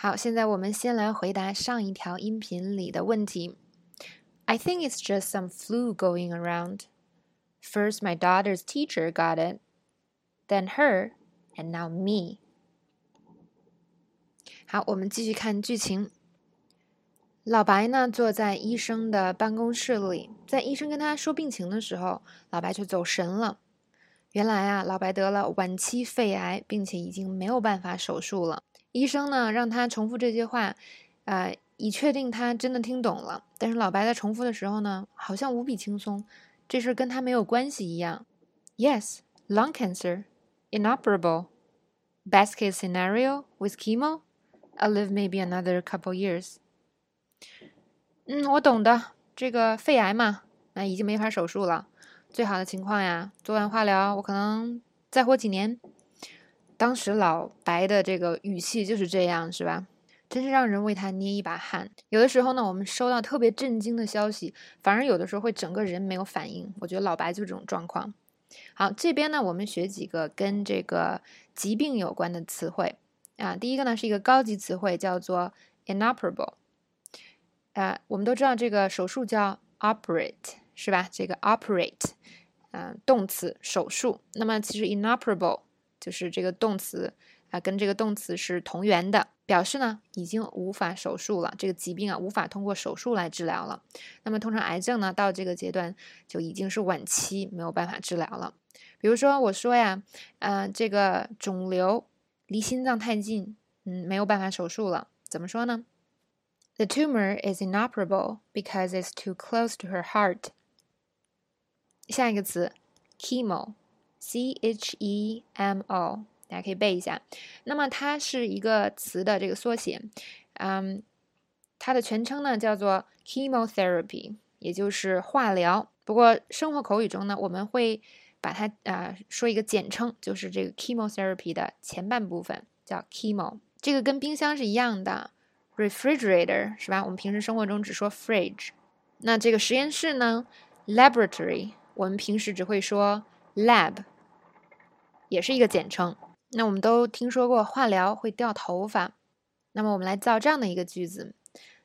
好，现在我们先来回答上一条音频里的问题。I think it's just some flu going around. First, my daughter's teacher got it, then her, and now me. 好，我们继续看剧情。老白呢，坐在医生的办公室里，在医生跟他说病情的时候，老白却走神了。原来啊，老白得了晚期肺癌，并且已经没有办法手术了。医生呢，让他重复这些话，啊，以确定他真的听懂了。但是老白在重复的时候呢，好像无比轻松，这事跟他没有关系一样。Yes, lung cancer, inoperable. Best case scenario with chemo, I'll live maybe another couple years. 嗯，我懂的，这个肺癌嘛，那已经没法手术了。最好的情况呀，做完化疗，我可能再活几年。当时老白的这个语气就是这样，是吧？真是让人为他捏一把汗。有的时候呢，我们收到特别震惊的消息，反而有的时候会整个人没有反应。我觉得老白就是这种状况。好，这边呢，我们学几个跟这个疾病有关的词汇啊。第一个呢是一个高级词汇，叫做 inoperable。啊，我们都知道这个手术叫 operate，是吧？这个 operate，嗯，动词手术。那么其实 inoperable。就是这个动词啊，跟这个动词是同源的，表示呢已经无法手术了，这个疾病啊无法通过手术来治疗了。那么通常癌症呢到这个阶段就已经是晚期，没有办法治疗了。比如说我说呀，呃，这个肿瘤离心脏太近，嗯，没有办法手术了，怎么说呢？The tumor is inoperable because it's too close to her heart。下一个词，chemo。C H E M O，大家可以背一下。那么它是一个词的这个缩写，嗯，它的全称呢叫做 chemotherapy，也就是化疗。不过生活口语中呢，我们会把它啊说一个简称，就是这个 chemotherapy 的前半部分叫 chemo。这个跟冰箱是一样的，refrigerator 是吧？我们平时生活中只说 fridge。那这个实验室呢，laboratory，我们平时只会说。Lab 也是一个简称。那我们都听说过化疗会掉头发，那么我们来造这样的一个句子：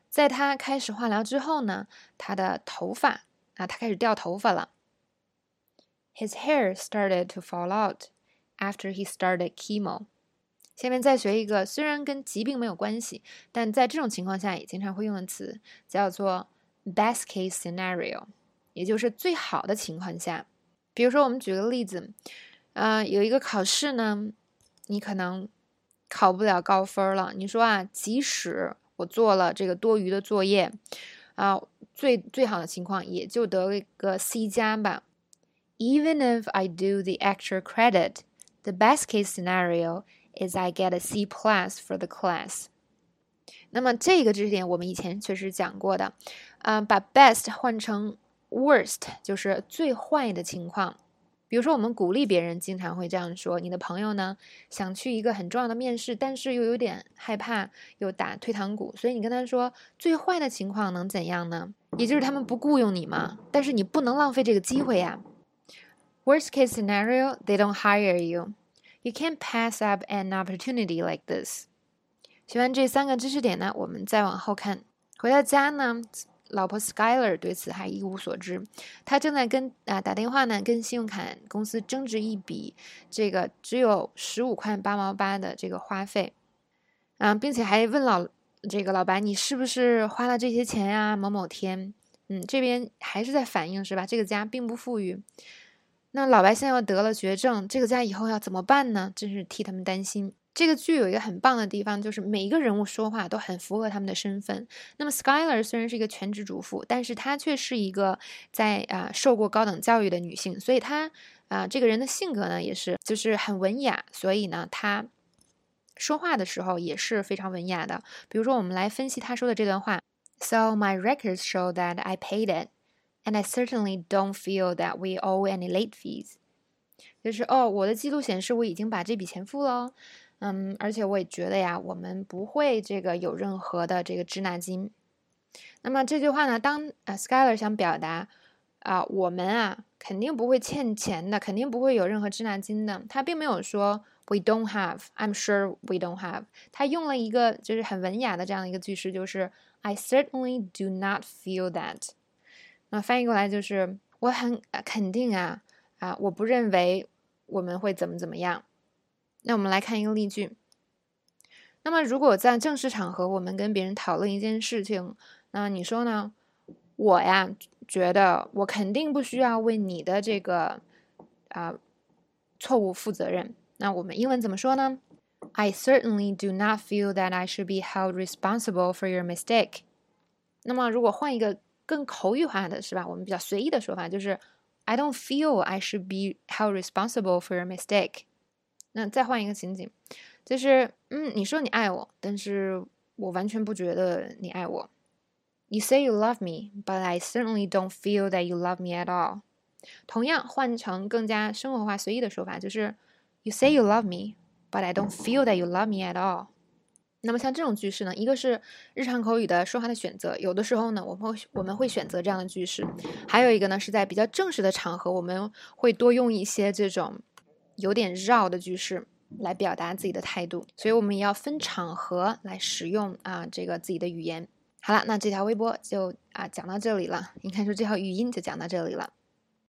在他开始化疗之后呢，他的头发啊，他开始掉头发了。His hair started to fall out after he started chemo。下面再学一个，虽然跟疾病没有关系，但在这种情况下也经常会用的词，叫做 best case scenario，也就是最好的情况下。比如说，我们举个例子，呃，有一个考试呢，你可能考不了高分了。你说啊，即使我做了这个多余的作业，啊，最最好的情况也就得了一个 C 加吧。Even if I do the extra credit, the best case scenario is I get a C plus for the class。那么这个知识点我们以前确实讲过的，嗯，把 best 换成。Worst 就是最坏的情况，比如说我们鼓励别人，经常会这样说：你的朋友呢想去一个很重要的面试，但是又有点害怕，又打退堂鼓，所以你跟他说最坏的情况能怎样呢？也就是他们不雇佣你嘛，但是你不能浪费这个机会呀。Worst case scenario, they don't hire you. You can't pass up an opportunity like this. 学完这三个知识点呢，我们再往后看，回到家呢。老婆 Skyler 对此还一无所知，她正在跟啊打电话呢，跟信用卡公司争执一笔这个只有十五块八毛八的这个花费，啊，并且还问老这个老白你是不是花了这些钱呀？某某天，嗯，这边还是在反映是吧？这个家并不富裕，那老白现在又得了绝症，这个家以后要怎么办呢？真是替他们担心。这个剧有一个很棒的地方，就是每一个人物说话都很符合他们的身份。那么 Skyler 虽然是一个全职主妇，但是她却是一个在啊受过高等教育的女性，所以她啊这个人的性格呢也是就是很文雅，所以呢她说话的时候也是非常文雅的。比如说，我们来分析她说的这段话：So my records show that I paid it, and I certainly don't feel that we owe any late fees。就是哦，我的记录显示我已经把这笔钱付了。嗯，而且我也觉得呀，我们不会这个有任何的这个滞纳金。那么这句话呢，当啊 Skyler 想表达啊，我们啊肯定不会欠钱的，肯定不会有任何滞纳金的。他并没有说 We don't have. I'm sure we don't have. 他用了一个就是很文雅的这样的一个句式，就是 I certainly do not feel that. 那翻译过来就是我很肯定啊啊，我不认为我们会怎么怎么样。那我们来看一个例句。那么如果在正式场合我们跟别人讨论一件事情，那你说呢？我呀觉得我肯定不需要为你的这个啊错误负责任。那我们英文怎么说呢？I certainly do not feel that I should be held responsible for your mistake。那么，如果换一个更口语化的是吧？我们比较随意的说法就是 I don't feel I should be held responsible for your mistake。那再换一个情景，就是嗯，你说你爱我，但是我完全不觉得你爱我。You say you love me, but I certainly don't feel that you love me at all。同样换成更加生活化、随意的说法，就是 You say you love me, but I don't feel that you love me at all。那么像这种句式呢，一个是日常口语的说话的选择，有的时候呢，我们会我们会选择这样的句式；还有一个呢，是在比较正式的场合，我们会多用一些这种有点绕的句式来表达自己的态度。所以我们也要分场合来使用啊这个自己的语言。好了，那这条微博就啊讲到这里了，应该说这条语音就讲到这里了。